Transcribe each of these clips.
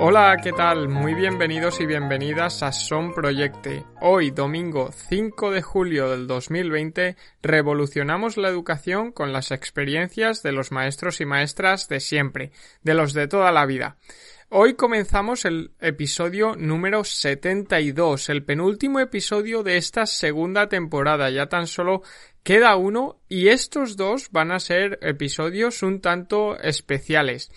Hola, ¿qué tal? Muy bienvenidos y bienvenidas a Son Proyecte. Hoy, domingo 5 de julio del 2020, revolucionamos la educación con las experiencias de los maestros y maestras de siempre, de los de toda la vida. Hoy comenzamos el episodio número 72, el penúltimo episodio de esta segunda temporada. Ya tan solo queda uno y estos dos van a ser episodios un tanto especiales.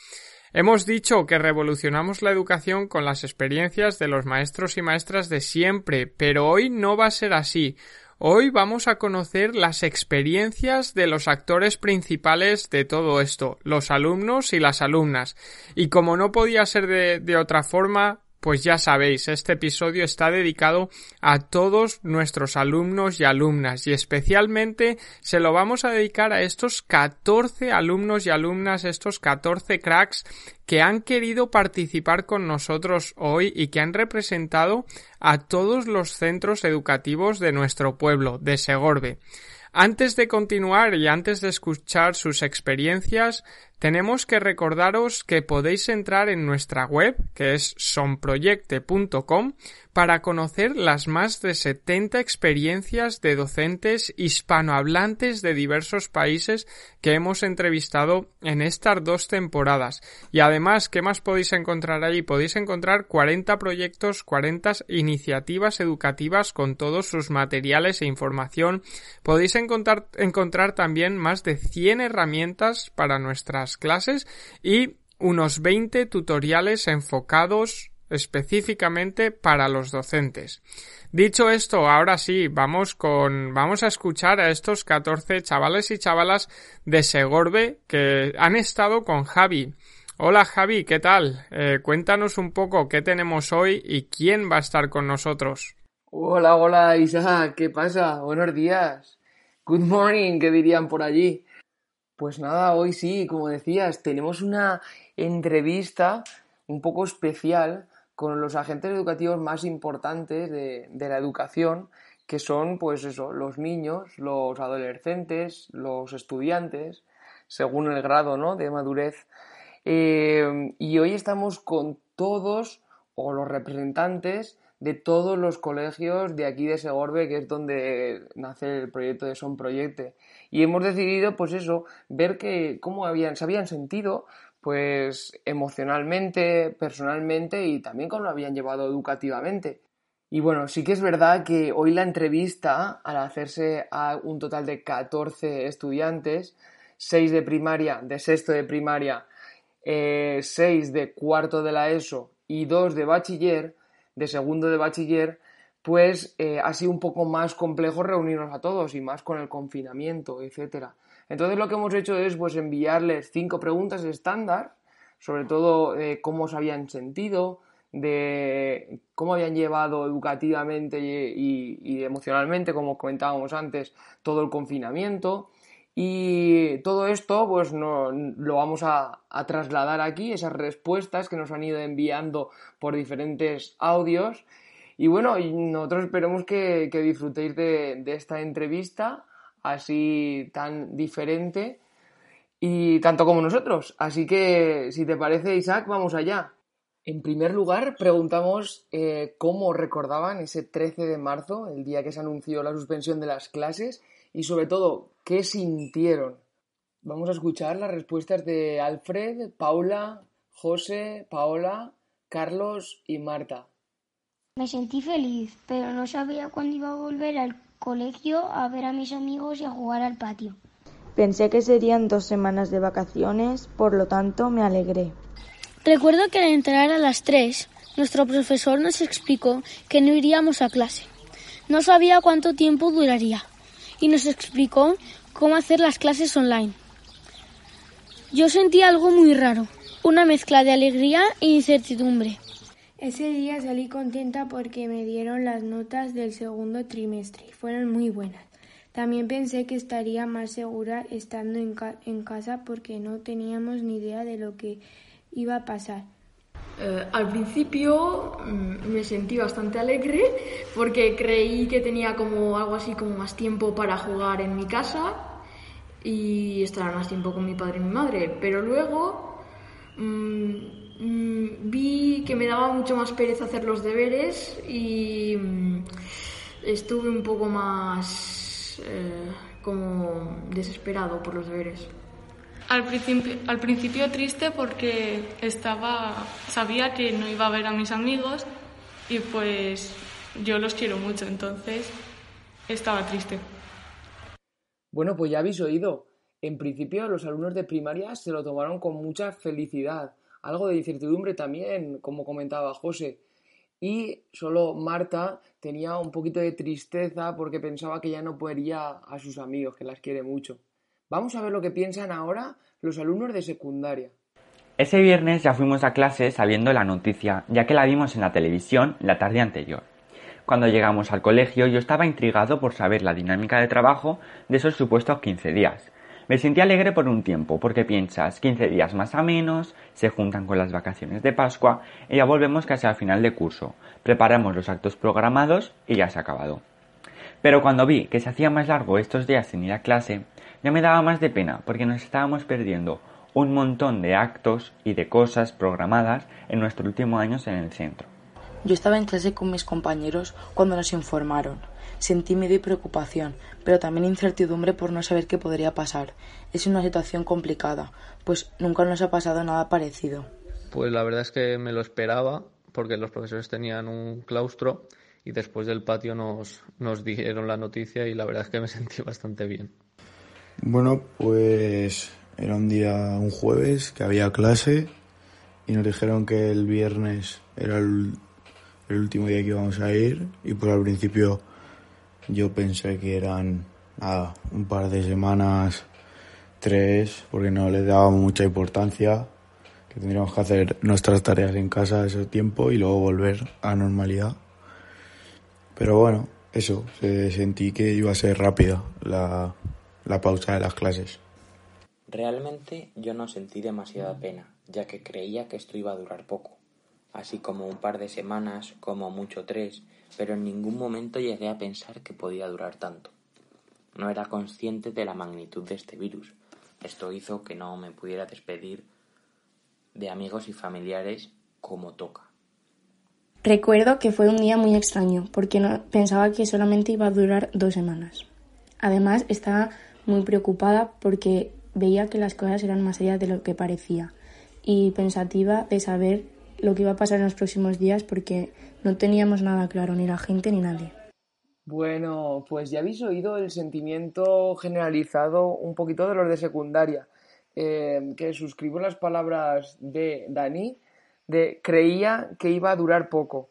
Hemos dicho que revolucionamos la educación con las experiencias de los maestros y maestras de siempre, pero hoy no va a ser así. Hoy vamos a conocer las experiencias de los actores principales de todo esto, los alumnos y las alumnas. Y como no podía ser de, otra forma, pues ya sabéis, este episodio está dedicado a todos nuestros alumnos y alumnas y especialmente se lo vamos a dedicar a estos 14 alumnos y alumnas, estos 14 cracks que han querido participar con nosotros hoy y que han representado a todos los centros educativos de nuestro pueblo, de Segorbe. Antes de continuar y antes de escuchar sus experiencias, tenemos que recordaros que podéis entrar en nuestra web, que es sonproyecte.com, para conocer las más de 70 experiencias de docentes hispanohablantes de diversos países que hemos entrevistado en estas dos temporadas. Y además, ¿qué más podéis encontrar allí? Podéis encontrar 40 proyectos, 40 iniciativas educativas con todos sus materiales e información. Podéis encontrar, encontrar también más de 100 herramientas para nuestras clases y unos 20 tutoriales enfocados específicamente para los docentes. Dicho esto, ahora sí, vamos con, vamos a escuchar a estos 14 chavales y chavalas de Segorbe que han estado con Javi. Hola Javi, ¿qué tal? Eh, cuéntanos un poco qué tenemos hoy y quién va a estar con nosotros. Hola, hola Isaac, ¿qué pasa? Buenos días. Good morning, que dirían por allí. Pues nada, hoy sí, como decías, tenemos una entrevista un poco especial con los agentes educativos más importantes de, la educación, que son, pues eso, los niños, los adolescentes, los estudiantes, según el grado ¿no? de madurez. Eh, y hoy estamos con todos, o los representantes de todos los colegios de aquí de Segorbe, que es donde nace el proyecto de Son Proyecte. Y hemos decidido, pues eso, ver que cómo habían, se habían sentido, pues emocionalmente, personalmente y también cómo lo habían llevado educativamente. Y bueno, sí que es verdad que hoy la entrevista, al hacerse a un total de 14 estudiantes, 6 de primaria, de sexto de primaria, eh, 6 de cuarto de la ESO y 2 de bachiller, de segundo de bachiller, pues eh, ha sido un poco más complejo reunirnos a todos y más con el confinamiento, etcétera. Entonces lo que hemos hecho es pues enviarles cinco preguntas estándar, sobre todo eh, cómo se habían sentido, de cómo habían llevado educativamente y, emocionalmente, como comentábamos antes, todo el confinamiento. Y todo esto, pues no, lo vamos a, trasladar aquí, esas respuestas que nos han ido enviando por diferentes audios. Y bueno, nosotros esperemos que, disfrutéis de, esta entrevista así tan diferente y tanto como nosotros. Así que, si te parece, Isaac, vamos allá. En primer lugar, preguntamos eh, cómo recordaban ese 13 de marzo, el día que se anunció la suspensión de las clases, y sobre todo, ¿qué sintieron? Vamos a escuchar las respuestas de Alfred, Paula, José, Paola, Carlos y Marta. Me sentí feliz, pero no sabía cuándo iba a volver al colegio a ver a mis amigos y a jugar al patio. Pensé que serían dos semanas de vacaciones, por lo tanto me alegré. Recuerdo que al entrar a las tres, nuestro profesor nos explicó que no iríamos a clase. No sabía cuánto tiempo duraría y nos explicó cómo hacer las clases online. Yo sentí algo muy raro, una mezcla de alegría e incertidumbre. Ese día salí contenta porque me dieron las notas del segundo trimestre y fueron muy buenas. También pensé que estaría más segura estando en, en, casa porque no teníamos ni idea de lo que iba a pasar. Eh, al principio mm, me sentí bastante alegre porque creí que tenía como algo así como más tiempo para jugar en mi casa y estar más tiempo con mi padre y mi madre. Pero luego mm, Mm, vi que me daba mucho más pereza hacer los deberes y estuve un poco más eh, como desesperado por los deberes. Al principio, triste porque estaba, sabía que no iba a ver a mis amigos y pues yo los quiero mucho, entonces estaba triste. Bueno, pues ya habéis oído. En principio los alumnos de primaria se lo tomaron con mucha felicidad algo de incertidumbre también, como comentaba José. Y solo Marta tenía un poquito de tristeza porque pensaba que ya no podría a sus amigos, que las quiere mucho. Vamos a ver lo que piensan ahora los alumnos de secundaria. Ese viernes ya fuimos a clase sabiendo la noticia, ya que la vimos en la televisión la tarde anterior. Cuando llegamos al colegio yo estaba intrigado por saber la dinámica de trabajo de esos supuestos 15 días, me sentí alegre por un tiempo, porque piensas 15 días más a menos, se juntan con las vacaciones de Pascua y ya volvemos casi al final de curso. Preparamos los actos programados y ya se ha acabado. Pero cuando vi que se hacía más largo estos días sin ir a clase, ya me daba más de pena, porque nos estábamos perdiendo un montón de actos y de cosas programadas en nuestro último año en el centro. Yo estaba en clase con mis compañeros cuando nos informaron. Sentí miedo y preocupación, pero también incertidumbre por no saber qué podría pasar. Es una situación complicada, pues nunca nos ha pasado nada parecido. Pues la verdad es que me lo esperaba, porque los profesores tenían un claustro y después del patio nos, nos dieron la noticia y la verdad es que me sentí bastante bien. Bueno, pues era un día, un jueves, que había clase y nos dijeron que el viernes era el último día que íbamos a ir y pues al principio yo pensé que eran un par de semanas, tres, porque no le daba mucha importancia, que tendríamos que hacer nuestras tareas en casa ese tiempo y luego volver a normalidad. Pero bueno, eso, sentí que iba a ser rápida la, la pausa de las clases. Realmente yo no sentí demasiada pena, ya que creía que esto iba a durar poco así como un par de semanas, como mucho tres, pero en ningún momento llegué a pensar que podía durar tanto. No era consciente de la magnitud de este virus. Esto hizo que no me pudiera despedir de amigos y familiares como toca. Recuerdo que fue un día muy extraño, porque no, pensaba que solamente iba a durar dos semanas. Además, estaba muy preocupada porque veía que las cosas eran más allá de lo que parecía y pensativa de saber lo que iba a pasar en los próximos días porque no teníamos nada claro, ni la gente ni nadie. Bueno, pues ya habéis oído el sentimiento generalizado un poquito de los de secundaria, eh, que suscribo las palabras de Dani, de creía que iba a durar poco.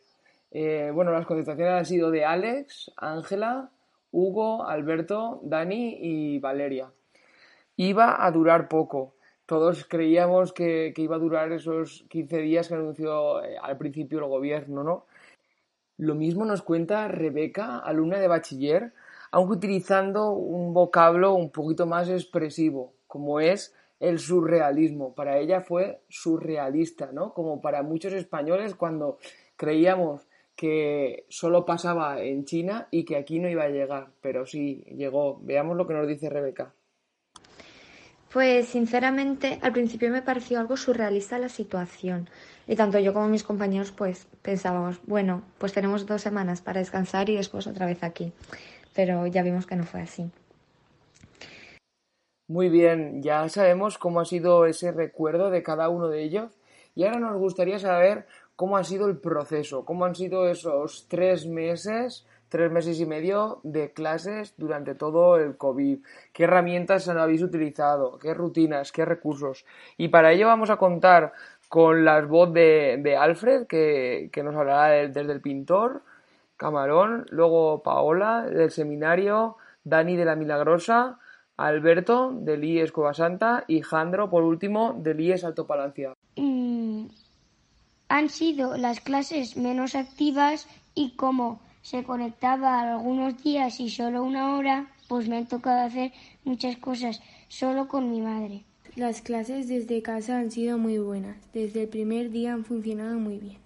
Eh, bueno, las contestaciones han sido de Alex, Ángela, Hugo, Alberto, Dani y Valeria. Iba a durar poco todos creíamos que, iba a durar esos 15 días que anunció eh, al principio el gobierno, ¿no? Lo mismo nos cuenta Rebeca, alumna de bachiller, aunque utilizando un vocablo un poquito más expresivo, como es el surrealismo. Para ella fue surrealista, ¿no? Como para muchos españoles cuando creíamos que solo pasaba en China y que aquí no iba a llegar, pero sí llegó. Veamos lo que nos dice Rebeca. Pues sinceramente al principio me pareció algo surrealista la situación y tanto yo como mis compañeros pues pensábamos, bueno, pues tenemos dos semanas para descansar y después otra vez aquí, pero ya vimos que no fue así. Muy bien, ya sabemos cómo ha sido ese recuerdo de cada uno de ellos y ahora nos gustaría saber cómo ha sido el proceso, cómo han sido esos tres meses, tres meses y medio de clases durante todo el COVID, qué herramientas habéis utilizado, qué rutinas, qué recursos. Y para ello vamos a contar con las voz de, Alfred, que, nos hablará desde el pintor, Camarón, luego Paola del seminario, Dani de la Milagrosa, Alberto del IES Santa y Jandro, por último, del IES Alto Palancia. Mm, han sido las clases menos activas y como se conectaba algunos días y solo una hora, pues me han tocado hacer muchas cosas solo con mi madre. Las clases desde casa han sido muy buenas. Desde el primer día han funcionado muy bien.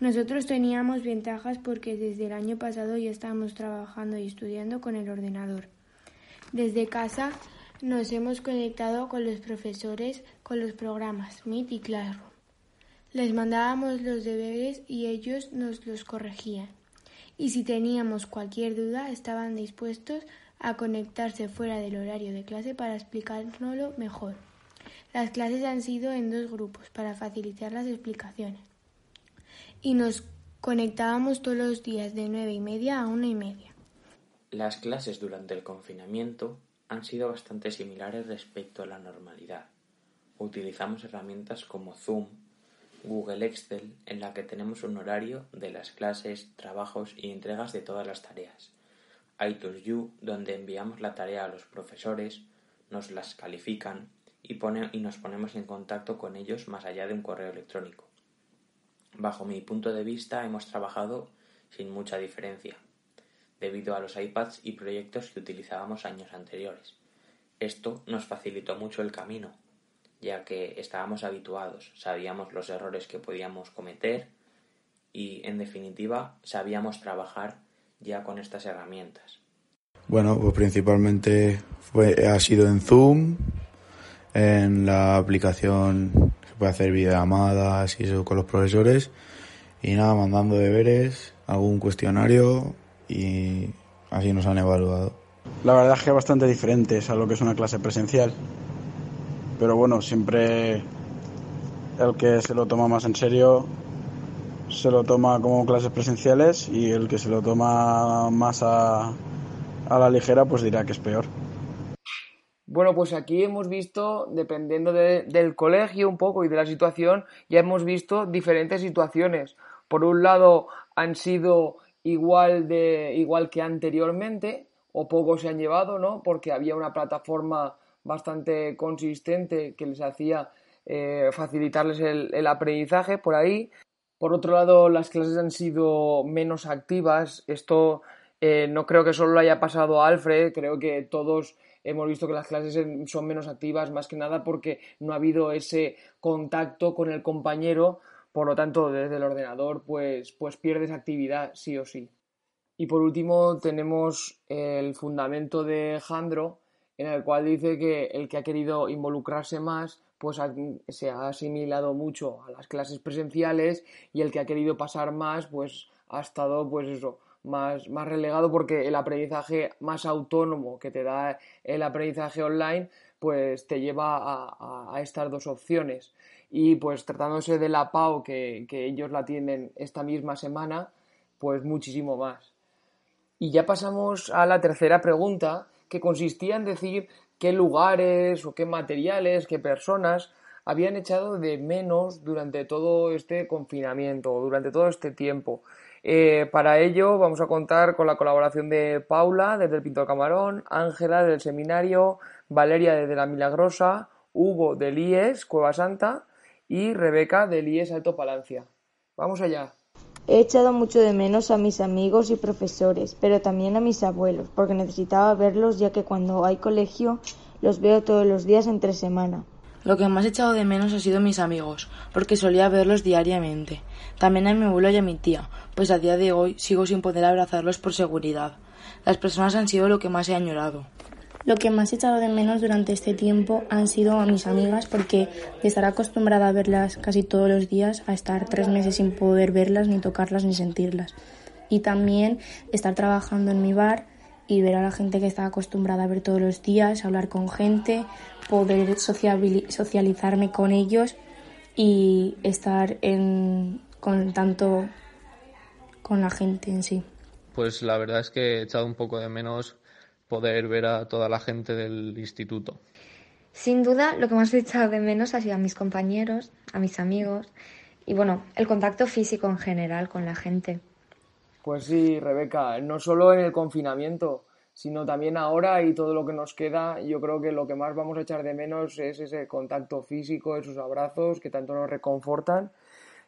Nosotros teníamos ventajas porque desde el año pasado ya estábamos trabajando y estudiando con el ordenador. Desde casa nos hemos conectado con los profesores con los programas Meet y Classroom. Les mandábamos los deberes y ellos nos los corregían. Y si teníamos cualquier duda, estaban dispuestos a conectarse fuera del horario de clase para explicárnoslo mejor. Las clases han sido en dos grupos para facilitar las explicaciones. Y nos conectábamos todos los días de nueve y media a una y media. Las clases durante el confinamiento han sido bastante similares respecto a la normalidad. Utilizamos herramientas como Zoom, Google Excel, en la que tenemos un horario de las clases, trabajos y entregas de todas las tareas iTunes U, donde enviamos la tarea a los profesores, nos las califican y, y nos ponemos en contacto con ellos más allá de un correo electrónico. Bajo mi punto de vista hemos trabajado sin mucha diferencia, debido a los iPads y proyectos que utilizábamos años anteriores. Esto nos facilitó mucho el camino, ya que estábamos habituados, sabíamos los errores que podíamos cometer y, en definitiva, sabíamos trabajar ya con estas herramientas? Bueno, pues principalmente fue, ha sido en Zoom, en la aplicación se puede hacer videollamadas y eso con los profesores y nada, mandando deberes, algún cuestionario y así nos han evaluado. La verdad es que es bastante diferente a lo que es una clase presencial, pero bueno, siempre el que se lo toma más en serio se lo toma como clases presenciales y el que se lo toma más a, a la ligera pues dirá que es peor. Bueno, pues aquí hemos visto, dependiendo del colegio un poco y de la situación, ya hemos visto diferentes situaciones. Por un lado, han sido igual, de, igual que anteriormente, o poco se han llevado, ¿no? Porque había una plataforma bastante consistente que les hacía eh, facilitarles el, aprendizaje por ahí. Por otro lado, las clases han sido menos activas. Esto eh, no creo que solo lo haya pasado a Alfred, creo que todos hemos visto que las clases son menos activas, más que nada porque no ha habido ese contacto con el compañero, por lo tanto, desde el ordenador, pues, pues pierdes actividad, sí o sí. Y por último, tenemos el fundamento de Jandro, en el cual dice que el que ha querido involucrarse más pues se ha asimilado mucho a las clases presenciales y el que ha querido pasar más, pues ha estado, pues eso, más, más relegado porque el aprendizaje más autónomo que te da el aprendizaje online, pues te lleva a, a, estas dos opciones. Y pues tratándose de la PAO que, que ellos la tienen esta misma semana, pues muchísimo más. Y ya pasamos a la tercera pregunta, que consistía en decir qué lugares o qué materiales, qué personas habían echado de menos durante todo este confinamiento, durante todo este tiempo. Eh, para ello vamos a contar con la colaboración de Paula desde el Pintor Camarón, Ángela del Seminario, Valeria desde la Milagrosa, Hugo del IES Cueva Santa y Rebeca del IES Alto Palancia. Vamos allá. He echado mucho de menos a mis amigos y profesores, pero también a mis abuelos, porque necesitaba verlos ya que cuando hay colegio los veo todos los días entre semana. Lo que más he echado de menos ha sido mis amigos, porque solía verlos diariamente. También a mi abuelo y a mi tía, pues a día de hoy sigo sin poder abrazarlos por seguridad. Las personas han sido lo que más he añorado. Lo que más he echado de menos durante este tiempo han sido a mis amigas porque de estar acostumbrada a verlas casi todos los días a estar tres meses sin poder verlas, ni tocarlas, ni sentirlas. Y también estar trabajando en mi bar y ver a la gente que está acostumbrada a ver todos los días, hablar con gente, poder socializarme con ellos y estar en con tanto con la gente en sí. Pues la verdad es que he echado un poco de menos poder ver a toda la gente del instituto. Sin duda, lo que más he echado de menos ha sido a mis compañeros, a mis amigos y bueno, el contacto físico en general con la gente. Pues sí, Rebeca, no solo en el confinamiento, sino también ahora y todo lo que nos queda, yo creo que lo que más vamos a echar de menos es ese contacto físico, esos abrazos que tanto nos reconfortan.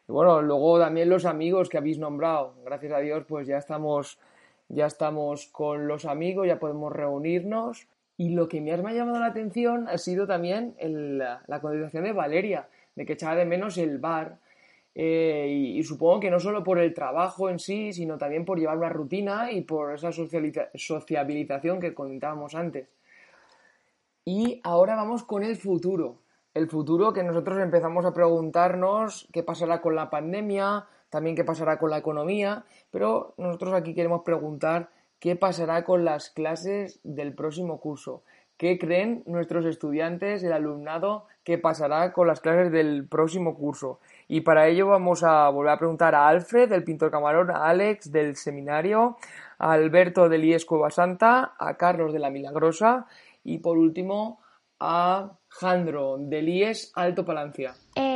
Y bueno, luego también los amigos que habéis nombrado, gracias a Dios, pues ya estamos, ya estamos con los amigos, ya podemos reunirnos. Y lo que me ha llamado la atención ha sido también la, contestación de Valeria, de que echaba de menos el bar, eh, y, supongo que no solo por el trabajo en sí, sino también por llevar una rutina y por esa sociabilización que comentábamos antes. Y ahora vamos con el futuro. El futuro que nosotros empezamos a preguntarnos qué pasará con la pandemia, también qué pasará con la economía, pero nosotros aquí queremos preguntar qué pasará con las clases del próximo curso. ¿Qué creen nuestros estudiantes, el alumnado, que pasará con las clases del próximo curso? Y para ello vamos a volver a preguntar a Alfred, del pintor camarón, a Alex, del seminario, a Alberto del IES Cueva Santa, a Carlos de la Milagrosa y por último a Jandro del IES Alto Palancia. Eh,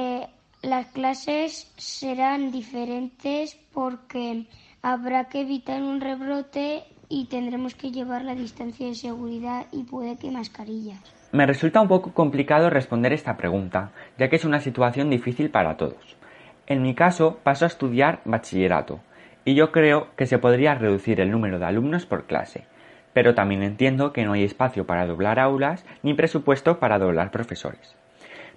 las clases serán diferentes porque habrá que evitar un rebrote y tendremos que llevar la distancia de seguridad y puede que mascarillas. Me resulta un poco complicado responder esta pregunta, ya que es una situación difícil para todos. En mi caso, paso a estudiar bachillerato, y yo creo que se podría reducir el número de alumnos por clase, pero también entiendo que no hay espacio para doblar aulas ni presupuesto para doblar profesores.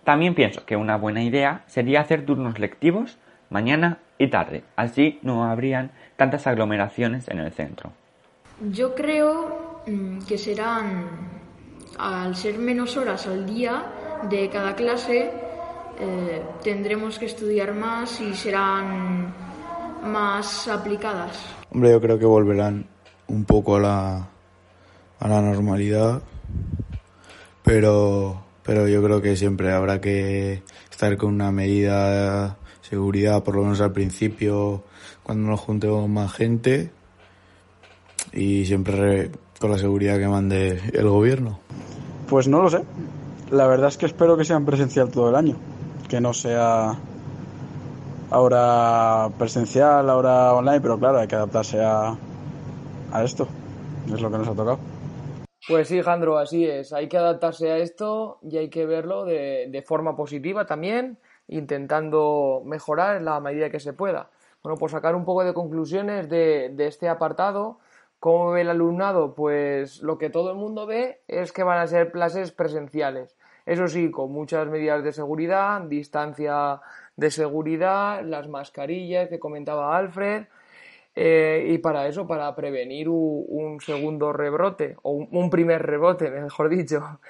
También pienso que una buena idea sería hacer turnos lectivos mañana y tarde, así no habrían tantas aglomeraciones en el centro. Yo creo mm, que serán al ser menos horas al día de cada clase, eh, tendremos que estudiar más y serán más aplicadas. Hombre, yo creo que volverán un poco a la, a la normalidad, pero, pero yo creo que siempre habrá que estar con una medida de seguridad, por lo menos al principio, cuando nos juntemos más gente, y siempre con la seguridad que mande el gobierno. Pues no lo sé. La verdad es que espero que sean presencial todo el año, que no sea ahora presencial, ahora online, pero claro, hay que adaptarse a, a esto. Es lo que nos ha tocado. Pues sí, Jandro, así es. Hay que adaptarse a esto y hay que verlo de, de forma positiva también, intentando mejorar en la medida que se pueda. Bueno, por sacar un poco de conclusiones de, de este apartado, ¿Cómo ve el alumnado? Pues lo que todo el mundo ve es que van a ser clases presenciales. Eso sí, con muchas medidas de seguridad, distancia de seguridad, las mascarillas que comentaba Alfred. Eh, y para eso, para prevenir un, segundo rebrote, o un, primer rebote, mejor dicho.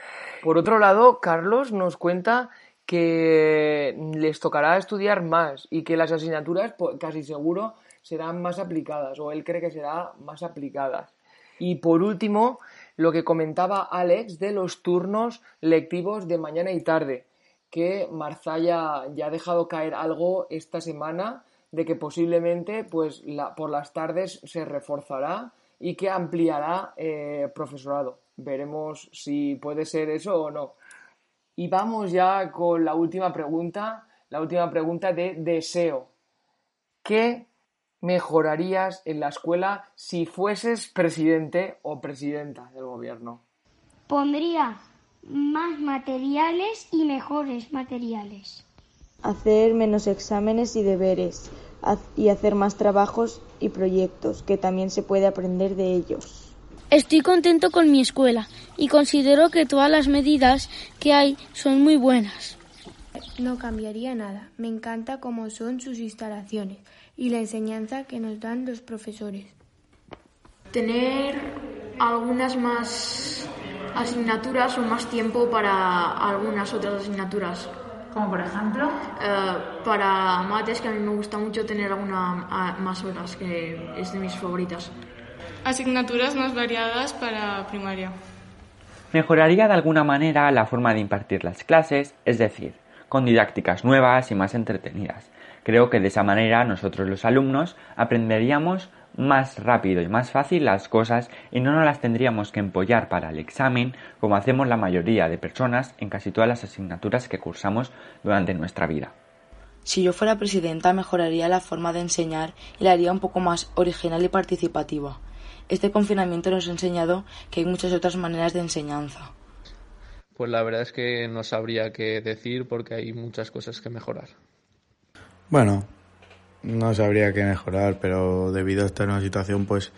Por otro lado, Carlos nos cuenta que les tocará estudiar más y que las asignaturas, pues, casi seguro, serán más aplicadas o él cree que serán más aplicadas. Y por último, lo que comentaba Alex de los turnos lectivos de mañana y tarde, que Marzalla ya ha dejado caer algo esta semana de que posiblemente pues por las tardes se reforzará y que ampliará eh, profesorado. Veremos si puede ser eso o no. Y vamos ya con la última pregunta, la última pregunta de deseo. ¿Qué mejorarías en la escuela si fueses presidente o presidenta del gobierno? Pondría más materiales y mejores materiales. Hacer menos exámenes y deberes y hacer más trabajos y proyectos, que también se puede aprender de ellos. Estoy contento con mi escuela y considero que todas las medidas que hay son muy buenas. No cambiaría nada. Me encanta cómo son sus instalaciones y la enseñanza que nos dan los profesores. Tener algunas más asignaturas o más tiempo para algunas otras asignaturas. Como por ejemplo. Eh, para mates, que a mí me gusta mucho tener alguna más horas, que es de mis favoritas. Asignaturas más variadas para primaria. Mejoraría de alguna manera la forma de impartir las clases, es decir, con didácticas nuevas y más entretenidas, Creo que de esa manera nosotros los alumnos aprenderíamos más rápido y más fácil las cosas y no nos las tendríamos que empollar para el examen como hacemos la mayoría de personas en casi todas las asignaturas que cursamos durante nuestra vida. Si yo fuera presidenta mejoraría la forma de enseñar y la haría un poco más original y participativa. Este confinamiento nos ha enseñado que hay muchas otras maneras de enseñanza. Pues la verdad es que no sabría qué decir porque hay muchas cosas que mejorar. Bueno, no sabría qué mejorar, pero debido a esta nueva situación, pues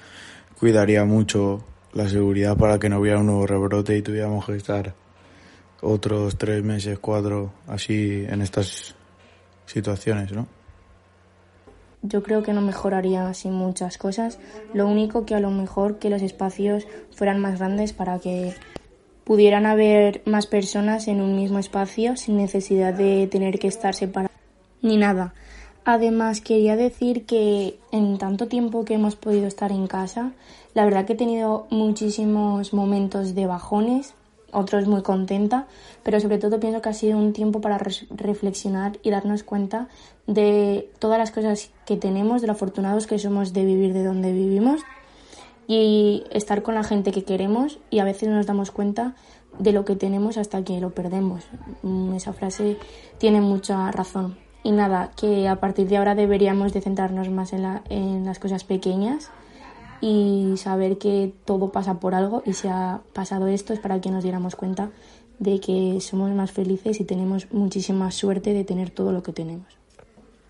cuidaría mucho la seguridad para que no hubiera un nuevo rebrote y tuviéramos que estar otros tres meses, cuatro, así en estas situaciones, ¿no? Yo creo que no mejoraría así muchas cosas. Lo único que a lo mejor que los espacios fueran más grandes para que pudieran haber más personas en un mismo espacio sin necesidad de tener que estar separados ni nada. Además, quería decir que en tanto tiempo que hemos podido estar en casa, la verdad que he tenido muchísimos momentos de bajones, otros muy contenta, pero sobre todo pienso que ha sido un tiempo para reflexionar y darnos cuenta de todas las cosas que tenemos, de lo afortunados que somos de vivir de donde vivimos y estar con la gente que queremos y a veces nos damos cuenta de lo que tenemos hasta que lo perdemos. Mm, esa frase tiene mucha razón. Y nada, que a partir de ahora deberíamos de centrarnos más en, la, en las cosas pequeñas y saber que todo pasa por algo y si ha pasado esto es para que nos diéramos cuenta de que somos más felices y tenemos muchísima suerte de tener todo lo que tenemos.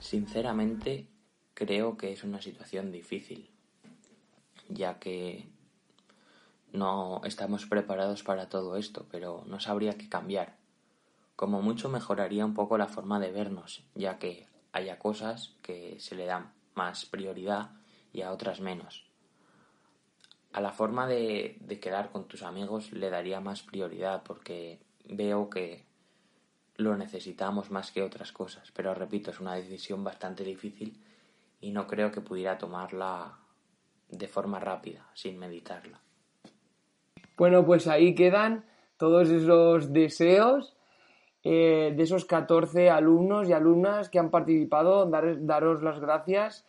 Sinceramente, creo que es una situación difícil, ya que no estamos preparados para todo esto, pero no sabría qué cambiar. Como mucho mejoraría un poco la forma de vernos, ya que haya cosas que se le dan más prioridad y a otras menos. A la forma de, de quedar con tus amigos le daría más prioridad porque veo que lo necesitamos más que otras cosas, pero repito, es una decisión bastante difícil y no creo que pudiera tomarla de forma rápida, sin meditarla. Bueno, pues ahí quedan todos esos deseos eh, de esos 14 alumnos y alumnas que han participado, daros las gracias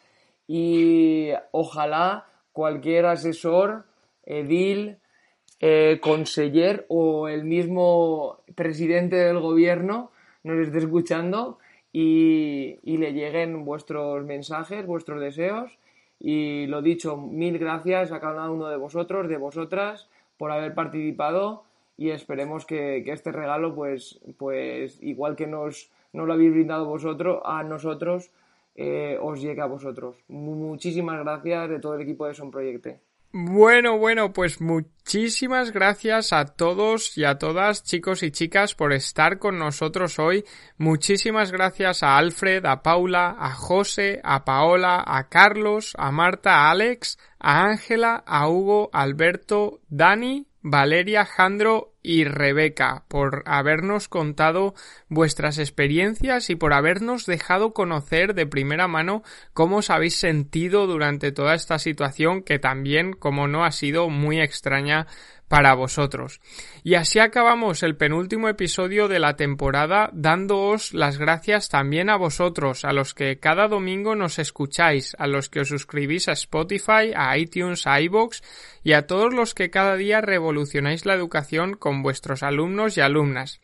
y ojalá cualquier asesor, edil, eh, conseller o el mismo presidente del gobierno nos esté escuchando y, y le lleguen vuestros mensajes, vuestros deseos. Y lo dicho, mil gracias a cada uno de vosotros, de vosotras, por haber participado y esperemos que, este regalo, pues, pues igual que nos, lo habéis brindado vosotros, a nosotros, eh, os llegue a vosotros. Muchísimas gracias de todo el equipo de Son Proyecte. Bueno, bueno, pues muchísimas gracias a todos y a todas, chicos y chicas, por estar con nosotros hoy. Muchísimas gracias a Alfred, a Paula, a José, a Paola, a Carlos, a Marta, a Alex, a Ángela, a Hugo, Alberto, Dani, Valeria, Jandro y Rebeca por habernos contado vuestras experiencias y por habernos dejado conocer de primera mano cómo os habéis sentido durante toda esta situación que también, como no, ha sido muy extraña para vosotros. Y así acabamos el penúltimo episodio de la temporada dándoos las gracias también a vosotros, a los que cada domingo nos escucháis, a los que os suscribís a Spotify, a iTunes, a iVoox y a todos los que cada día revolucionáis la educación con vuestros alumnos y alumnas.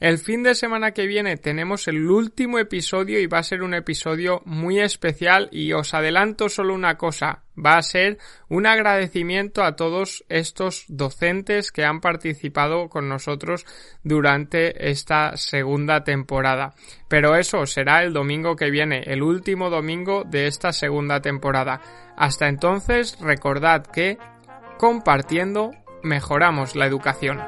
El fin de semana que viene tenemos el último episodio y va a ser un episodio muy especial y os adelanto solo una cosa, va a ser un agradecimiento a todos estos docentes que han participado con nosotros durante esta segunda temporada. Pero eso será el domingo que viene, el último domingo de esta segunda temporada. Hasta entonces recordad que compartiendo mejoramos la educación.